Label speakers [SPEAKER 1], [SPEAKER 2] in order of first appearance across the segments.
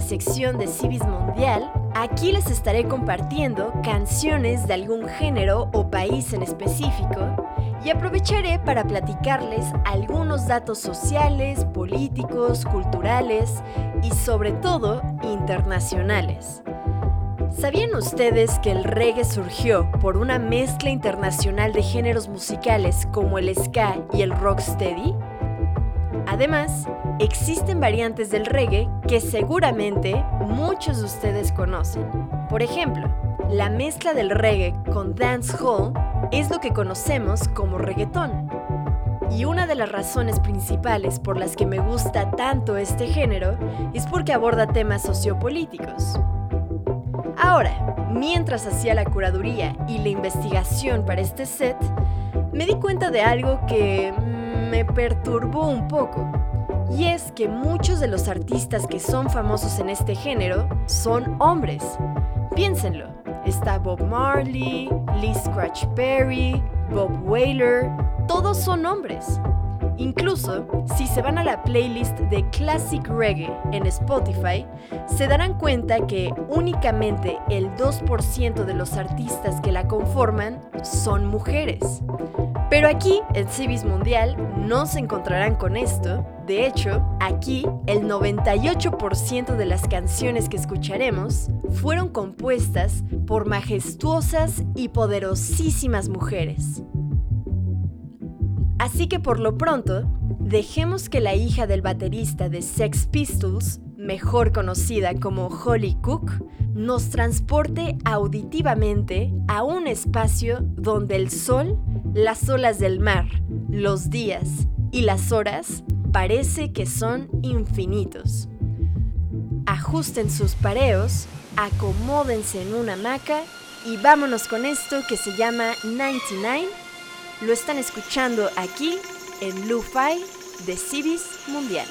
[SPEAKER 1] sección de Civis Mundial. Aquí les estaré compartiendo canciones de algún género o país en específico y aprovecharé para platicarles algunos datos sociales, políticos, culturales y sobre todo internacionales. ¿Sabían ustedes que el reggae surgió por una mezcla internacional de géneros musicales como el ska y el rocksteady? Además, existen variantes del reggae que seguramente muchos de ustedes conocen. Por ejemplo, la mezcla del reggae con dancehall es lo que conocemos como reggaetón. Y una de las razones principales por las que me gusta tanto este género es porque aborda temas sociopolíticos. Ahora, mientras hacía la curaduría y la investigación para este set, me di cuenta de algo que me perturbó un poco. Y es que muchos de los artistas que son famosos en este género son hombres. Piénsenlo, está Bob Marley, Lee Scratch Perry, Bob Whaler, todos son hombres. Incluso, si se van a la playlist de Classic Reggae en Spotify, se darán cuenta que únicamente el 2% de los artistas que la conforman son mujeres. Pero aquí, en Civis Mundial, no se encontrarán con esto. De hecho, aquí el 98% de las canciones que escucharemos fueron compuestas por majestuosas y poderosísimas mujeres. Así que por lo pronto, dejemos que la hija del baterista de Sex Pistols, mejor conocida como Holly Cook, nos transporte auditivamente a un espacio donde el sol, las olas del mar, los días y las horas parece que son infinitos. Ajusten sus pareos, acomódense en una hamaca y vámonos con esto que se llama 99 lo están escuchando aquí en Lu-Fi de Civis Mundial.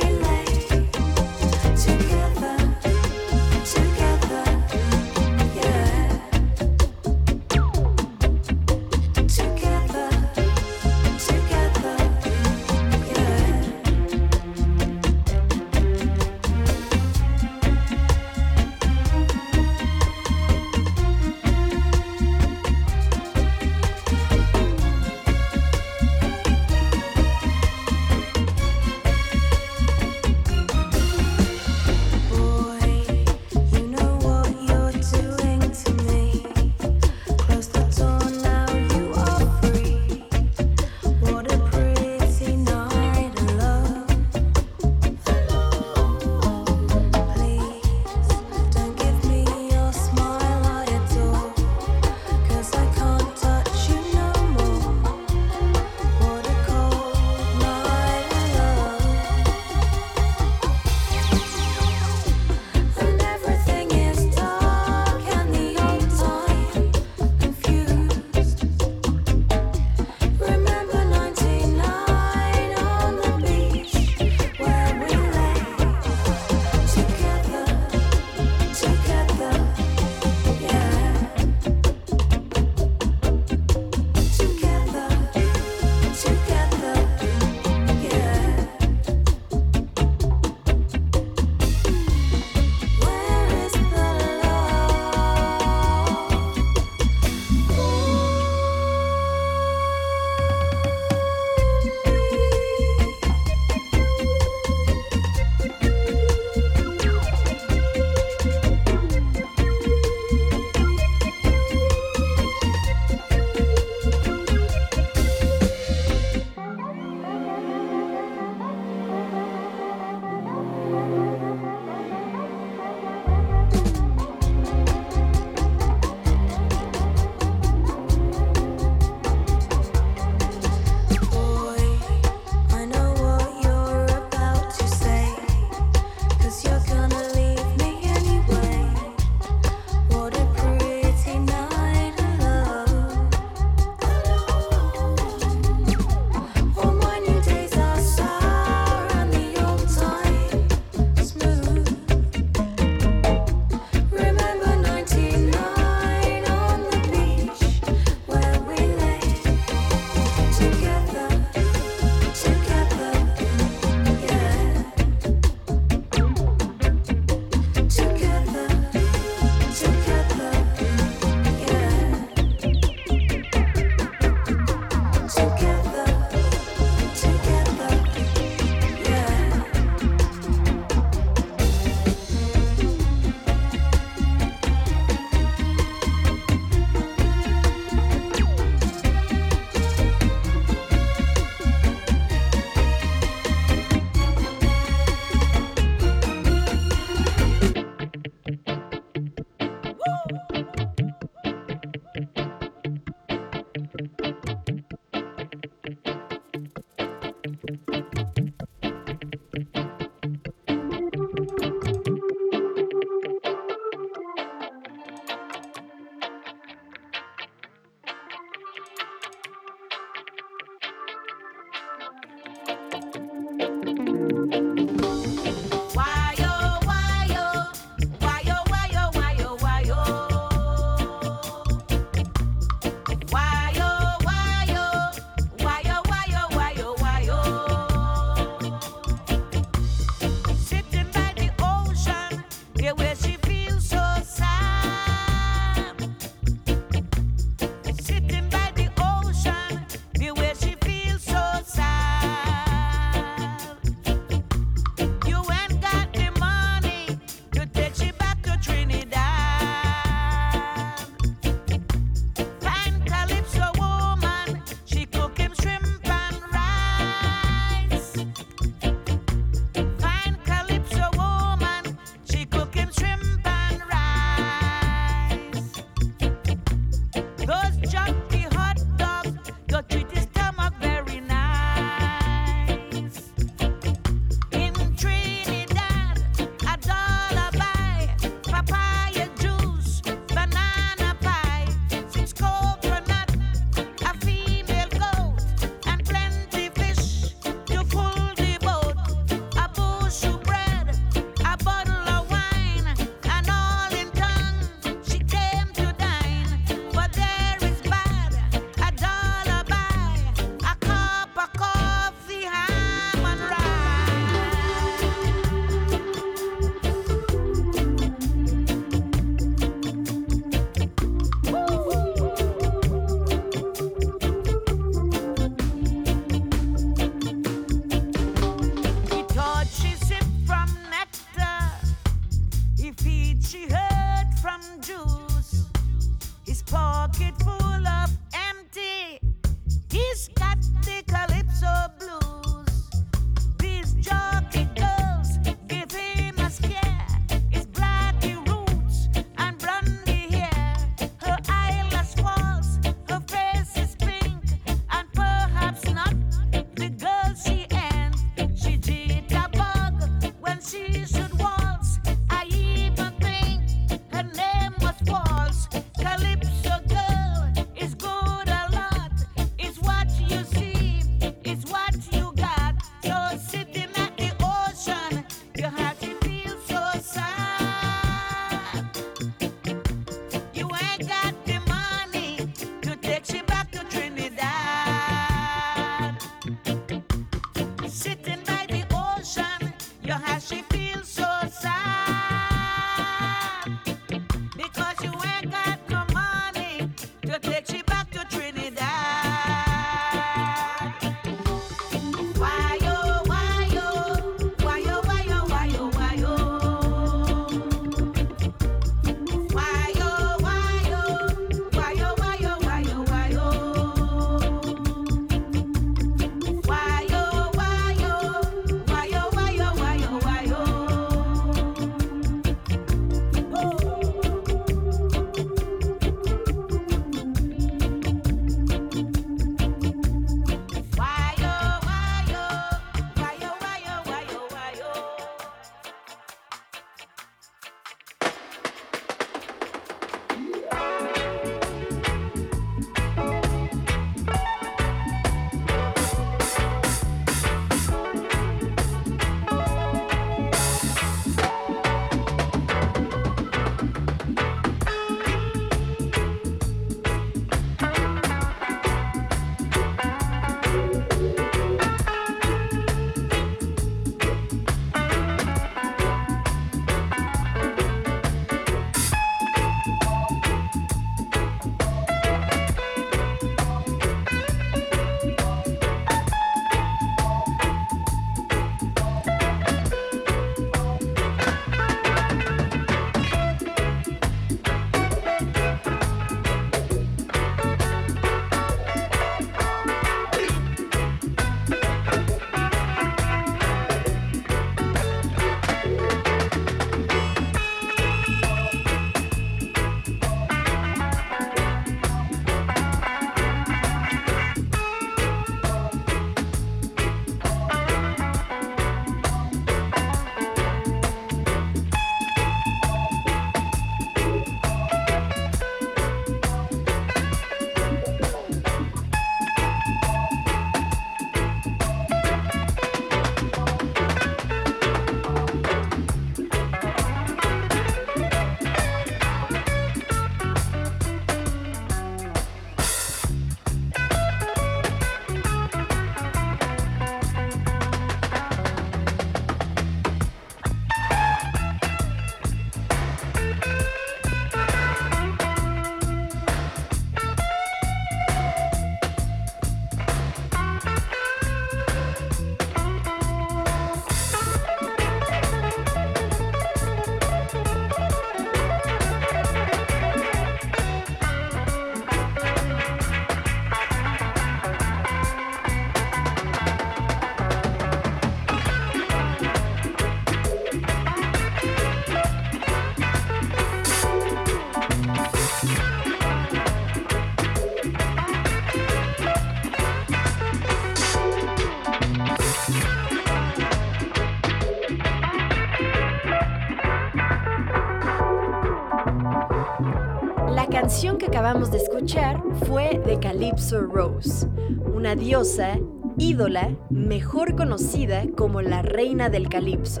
[SPEAKER 1] Calypso Rose, una diosa, ídola, mejor conocida como la reina del Calypso.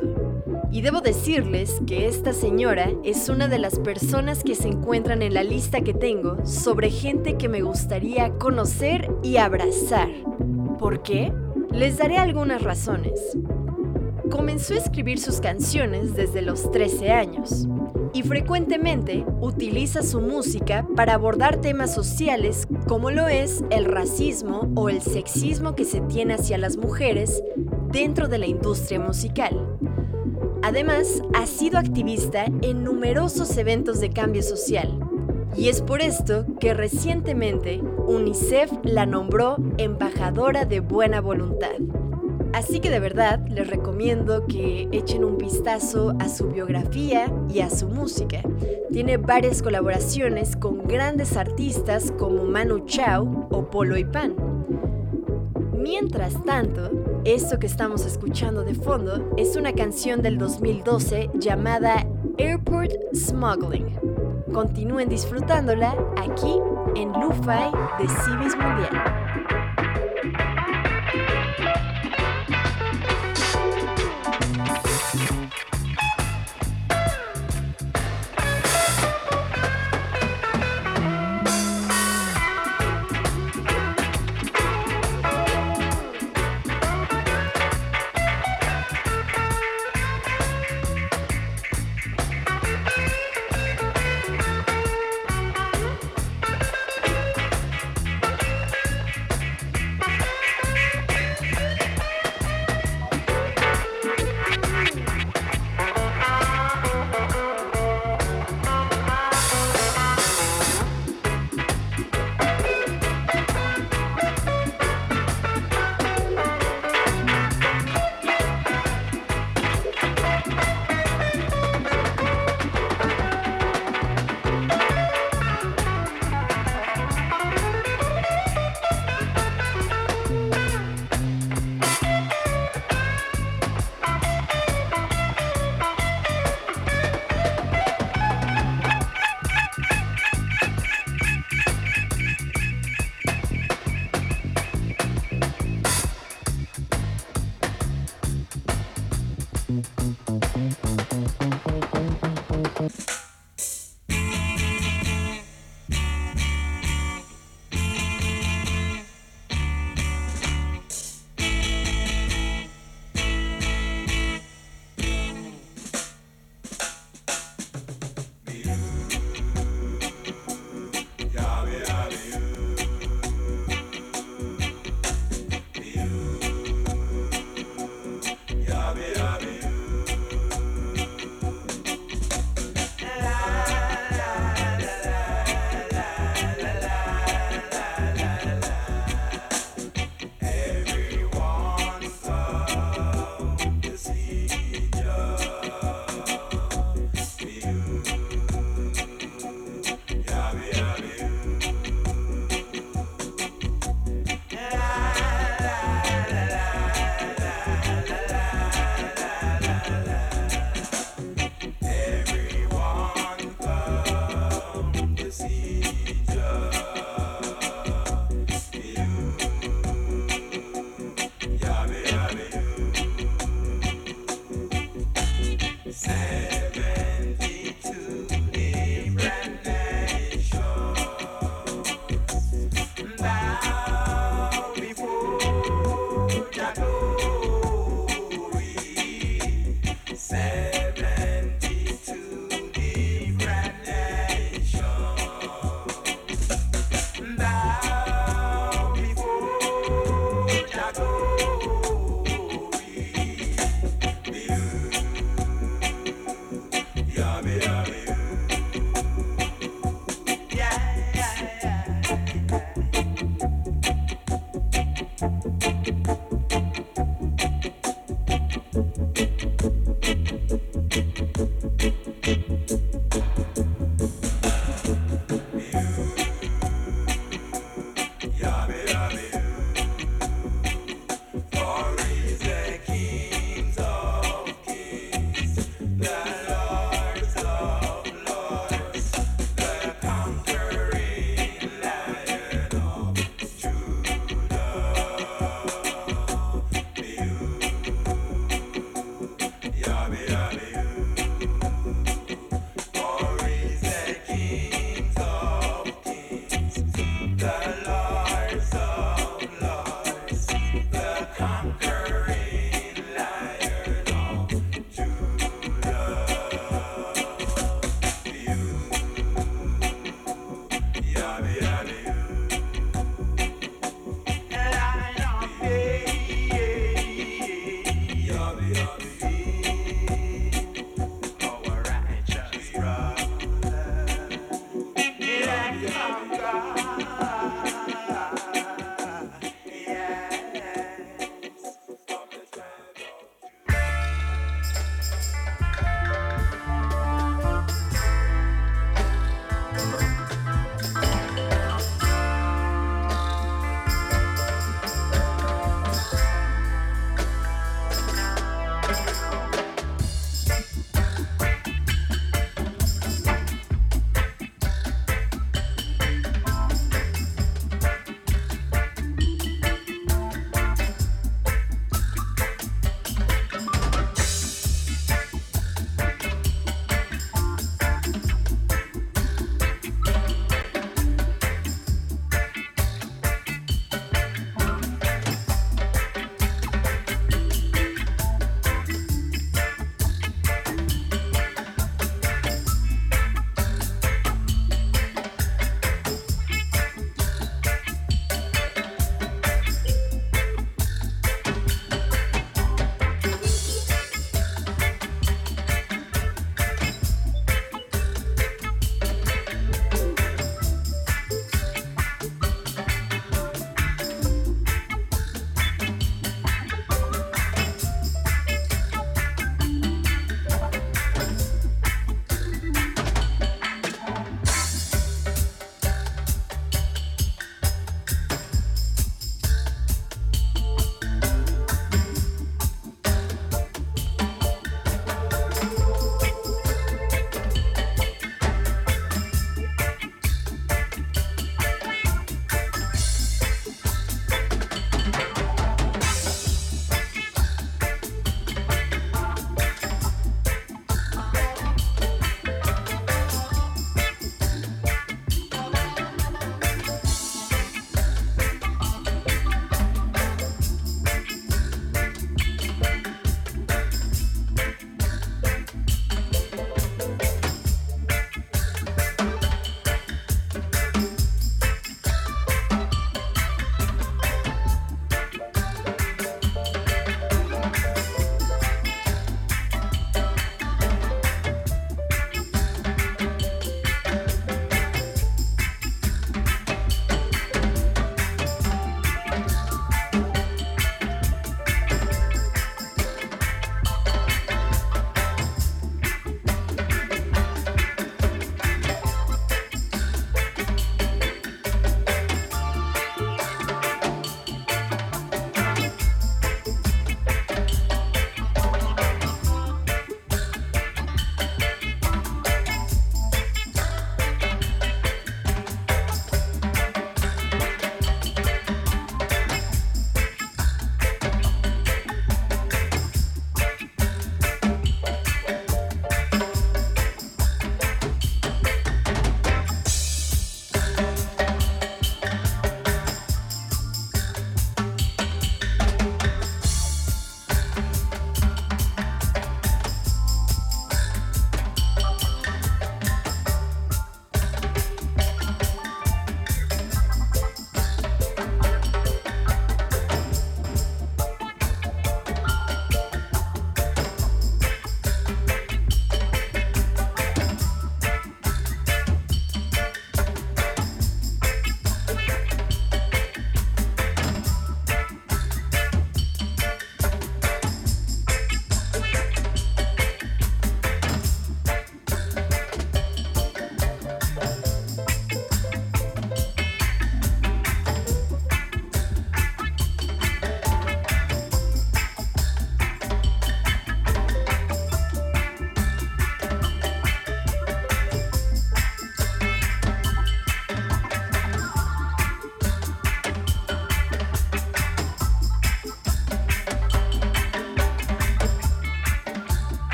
[SPEAKER 1] Y debo decirles que esta señora es una de las personas que se encuentran en la lista que tengo sobre gente que me gustaría conocer y abrazar. ¿Por qué? Les daré algunas razones. Comenzó a escribir sus canciones desde los 13 años y frecuentemente utiliza su música para abordar temas sociales como lo es el racismo o el sexismo que se tiene hacia las mujeres dentro de la industria musical. Además, ha sido activista en numerosos eventos de cambio social. Y es por esto que recientemente UNICEF la nombró embajadora de buena voluntad. Así que de verdad les recomiendo que echen un vistazo a su biografía y a su música. Tiene varias colaboraciones con grandes artistas como Manu Chao o Polo y Pan. Mientras tanto, esto que estamos escuchando de fondo es una canción del 2012 llamada Airport Smuggling. Continúen disfrutándola aquí en Lu-Fi de Civis Mundial.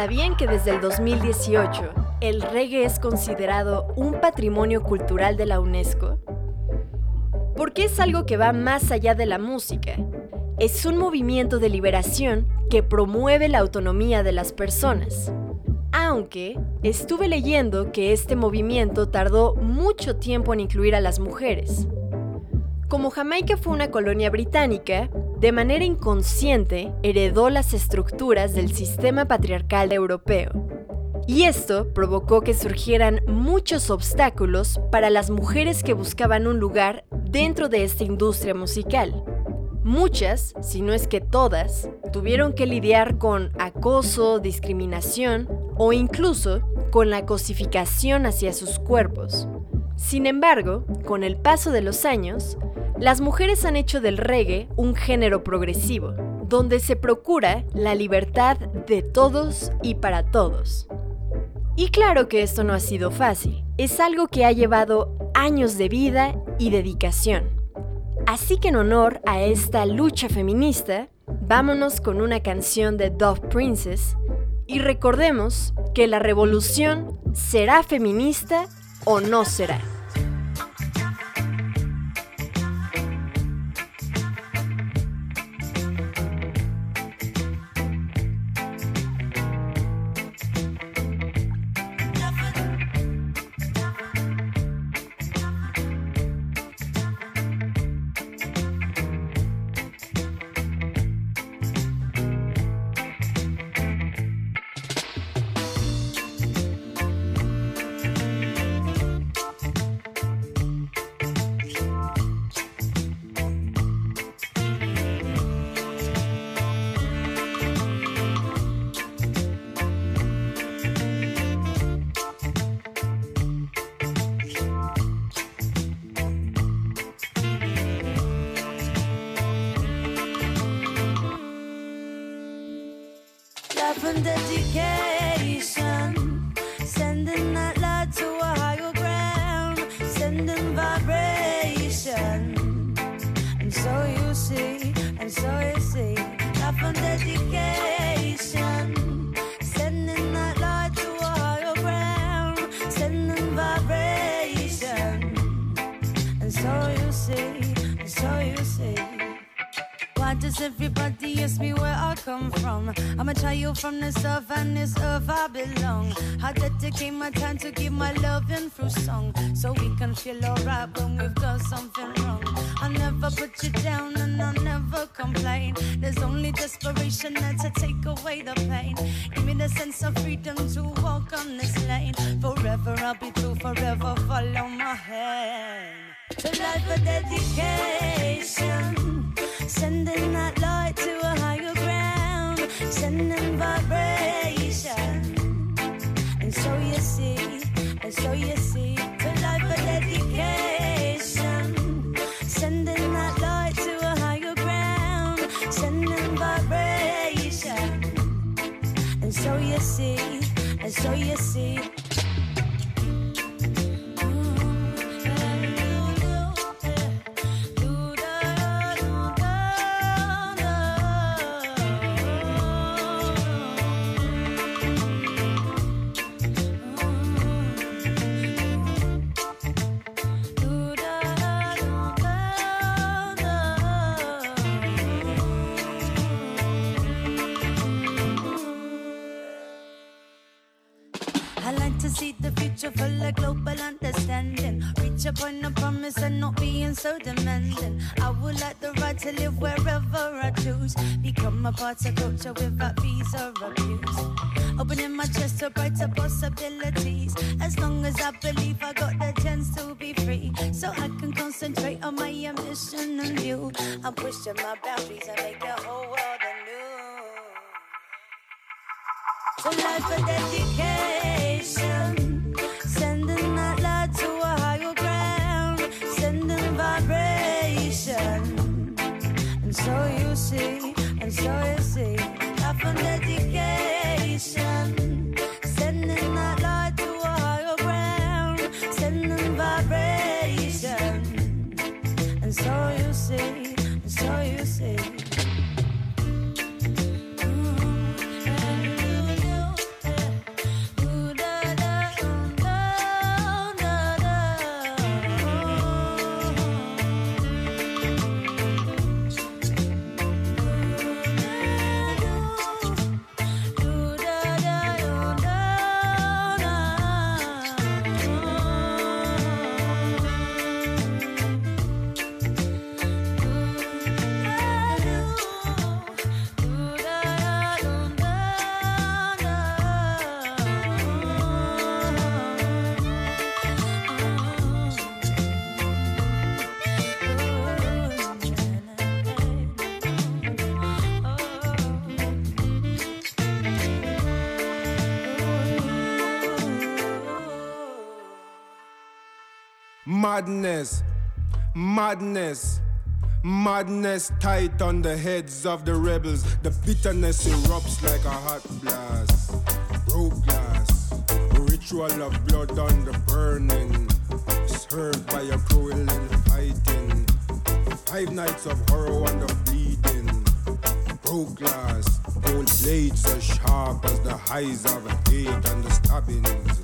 [SPEAKER 1] ¿Sabían que desde el 2018 el reggae es considerado un patrimonio cultural de la UNESCO? Porque es algo que va más allá de la música. Es un movimiento de liberación que promueve la autonomía de las personas. Aunque estuve leyendo que este movimiento tardó mucho tiempo en incluir a las mujeres. Como Jamaica fue una colonia británica, de manera inconsciente heredó las estructuras del sistema patriarcal europeo. Y esto provocó que surgieran muchos obstáculos para las mujeres que buscaban un lugar dentro de esta industria musical. Muchas, si no es que todas, tuvieron que lidiar con acoso, discriminación o incluso con la cosificación hacia sus cuerpos. Sin embargo, con el paso de los años, las mujeres han hecho del reggae un género progresivo, donde se procura la libertad de todos y para todos. Y claro que esto no ha sido fácil, es algo que ha llevado años de vida y dedicación. Así que en honor a esta lucha feminista, vámonos con una canción de Dove Princess y recordemos que la revolución será feminista o no será.
[SPEAKER 2] My time to give my love loving through song so we can feel alright when we've got something wrong. I'll never put you down and I'll never complain. There's only desperation there to take away the pain. Give me the sense of freedom to walk on this lane. Forever I'll be true, forever follow my hand. To life a dedication. Sending that light to a higher ground, sending vibration. And so you see, and so you see, life dedication. Sending that light to a higher ground, sending vibration. And so you see, and so you see. Future full of global understanding. Reach a promise and not being so demanding. I would like the right to live wherever I choose. Become a part of culture without fees or abuse. Opening my chest to brighter possibilities. As long as I believe I got the chance to be free. So I can concentrate on my ambition and view. I'm pushing my boundaries and make the whole world anew. So life a dedication, So easy, I found that the
[SPEAKER 3] Madness, madness, madness tight on the heads of the rebels. The bitterness erupts like a hot blast. Broke glass, ritual of blood on the burning. Served by a cruel and fighting. Five nights of horror and the bleeding. Broke glass, gold blades as sharp as the highs of hate and the stabbings.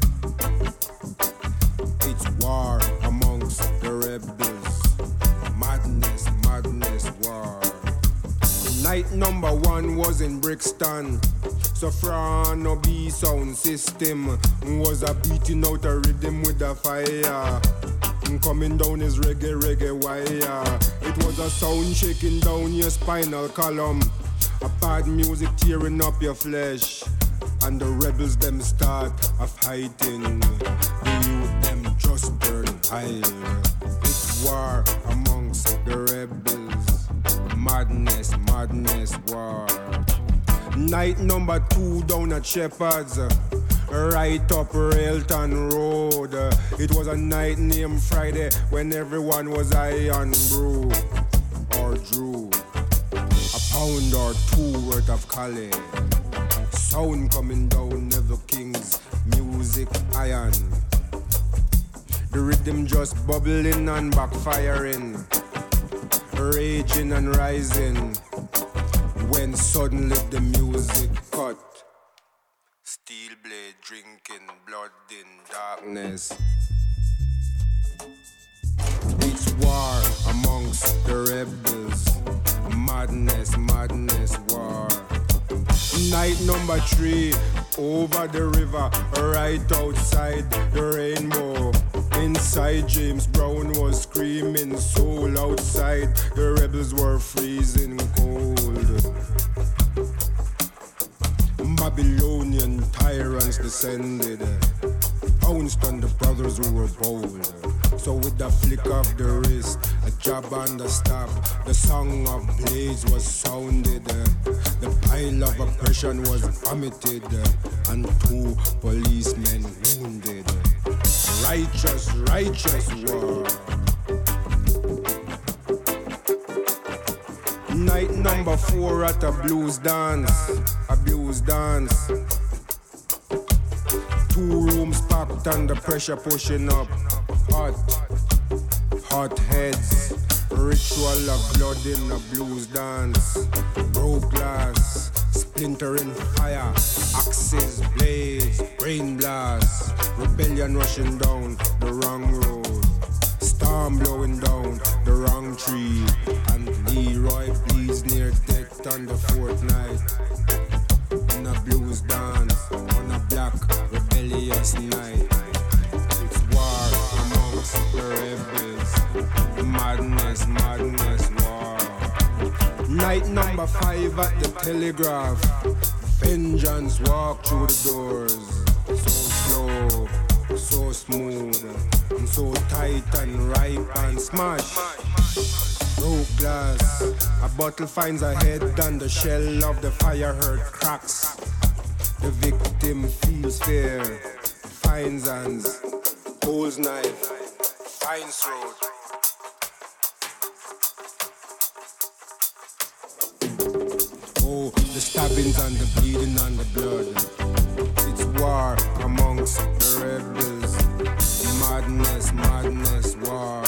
[SPEAKER 3] It's war Night number one was in Brixton. Soprano B sound system was a beating out a rhythm with a fire. Mm, coming down his reggae, reggae wire. It was a sound shaking down your spinal column. A bad music tearing up your flesh. And the rebels them start a fighting. The youth them just burn high. It's war amongst the rebels. Madness, madness, war. Night number two down at Shepherd's. Right up Railton Road. It was a night named Friday when everyone was high on brew or drew. A pound or two worth of Cali. Sound coming down Neville King's music iron. The rhythm just bubbling and backfiring, raging and rising. When suddenly the music cut. Steel blade drinking blood in darkness. It's war amongst the rebels. Madness, madness, war. Night number three, over the river, right outside the rainbow. Inside, James Brown was screaming soul outside. The rebels were freezing cold. Babylonian tyrants descended, pounced on the brothers who were bold. So with a flick of the wrist, a jab on the stop, the song of blaze was sounded. The pile of oppression was vomited, and two policemen wounded. Righteous, righteous war. Night number four at a blues dance, a blues dance. Two rooms packed and the pressure pushing up. Hot, hot heads. Ritual of blood in a blues dance. Broke glass, splintering fire. Axes, blades, brain blasts, Rebellion rushing down the wrong road. Storm blowing down the wrong tree. And Leroy bleeds near death on the fourth night. In a blues dance on a black rebellious night. It's war amongst the rebels. Madness, madness. Night number five at the telegraph. Vengeance walk through the doors. So slow, so smooth, and so tight and ripe and smash. Broke glass. A bottle finds a head and the shell of the fire hurt cracks. The victim feels fear, finds hands, pulls knife, finds throat. The stabbings and the bleeding and the blood. It's war amongst the rebels. Madness, madness, war.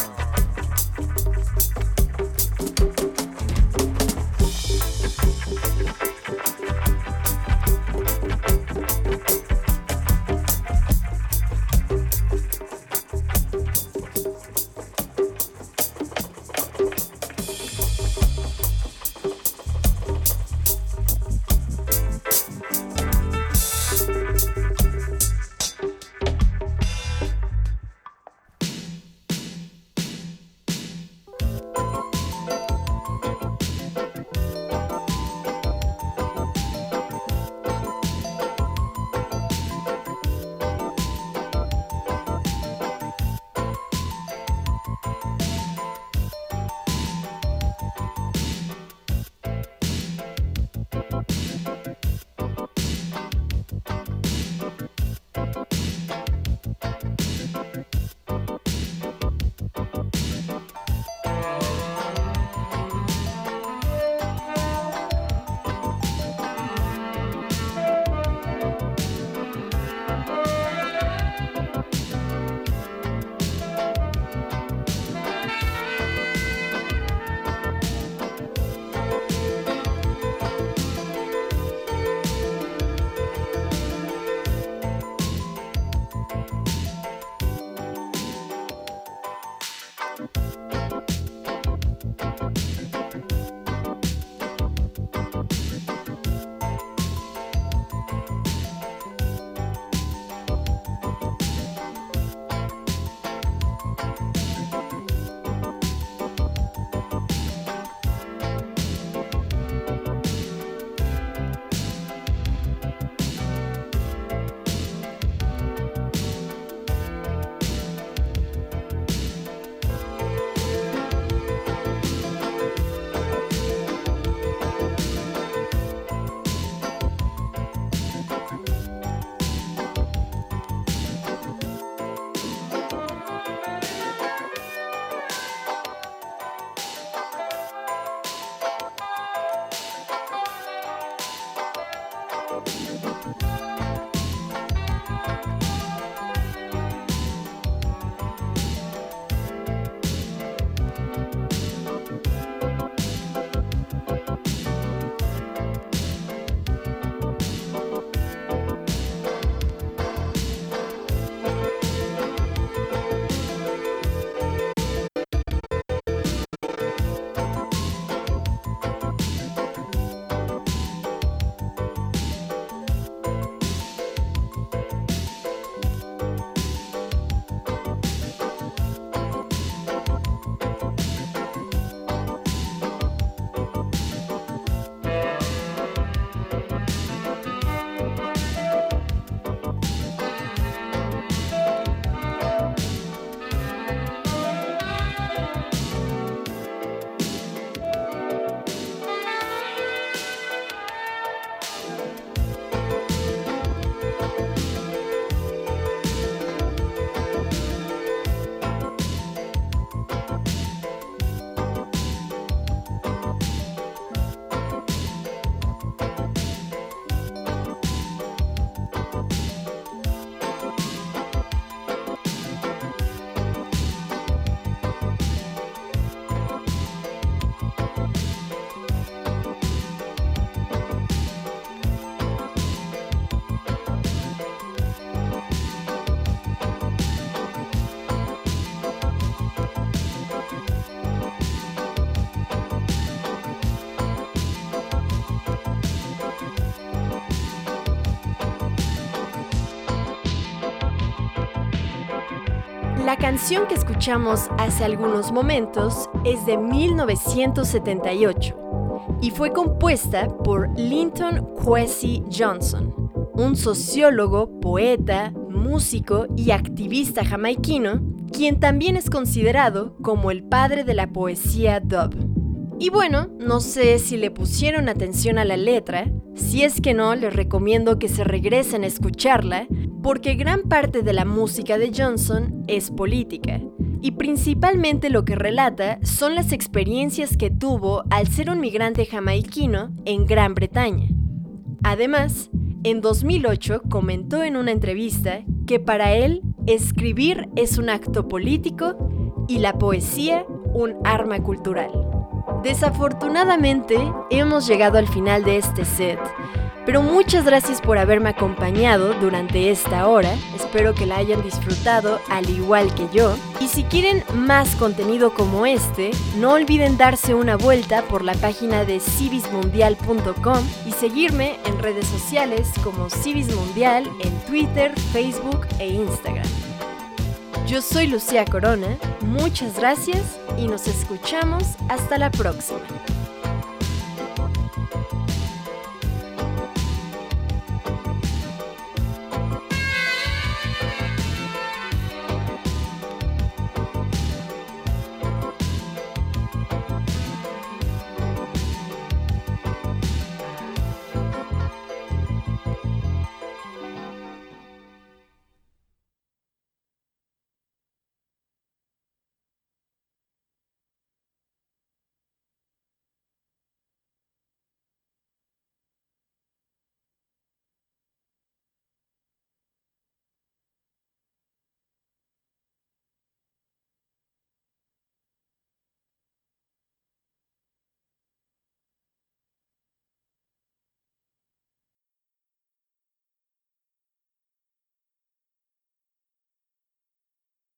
[SPEAKER 1] Canción que escuchamos hace algunos momentos es de 1978 y fue compuesta por Linton Kwesi Johnson, un sociólogo, poeta, músico y activista jamaiquino, quien también es considerado como el padre de la poesía dub. Y bueno, no sé si le pusieron atención a la letra, si es que no, les recomiendo que se regresen a escucharla, porque gran parte de la música de Johnson es política, y principalmente lo que relata son las experiencias que tuvo al ser un migrante jamaiquino en Gran Bretaña. Además, en 2008 comentó en una entrevista que para él escribir es un acto político y la poesía un arma cultural. Desafortunadamente, hemos llegado al final de este set, pero muchas gracias por haberme acompañado durante esta hora, espero que la hayan disfrutado al igual que yo, y si quieren más contenido como este, no olviden darse una vuelta por la página de civismundial.com y seguirme en redes sociales como Civis Mundial en Twitter, Facebook e Instagram. Yo soy Lucía Corona, muchas gracias y nos escuchamos hasta la próxima.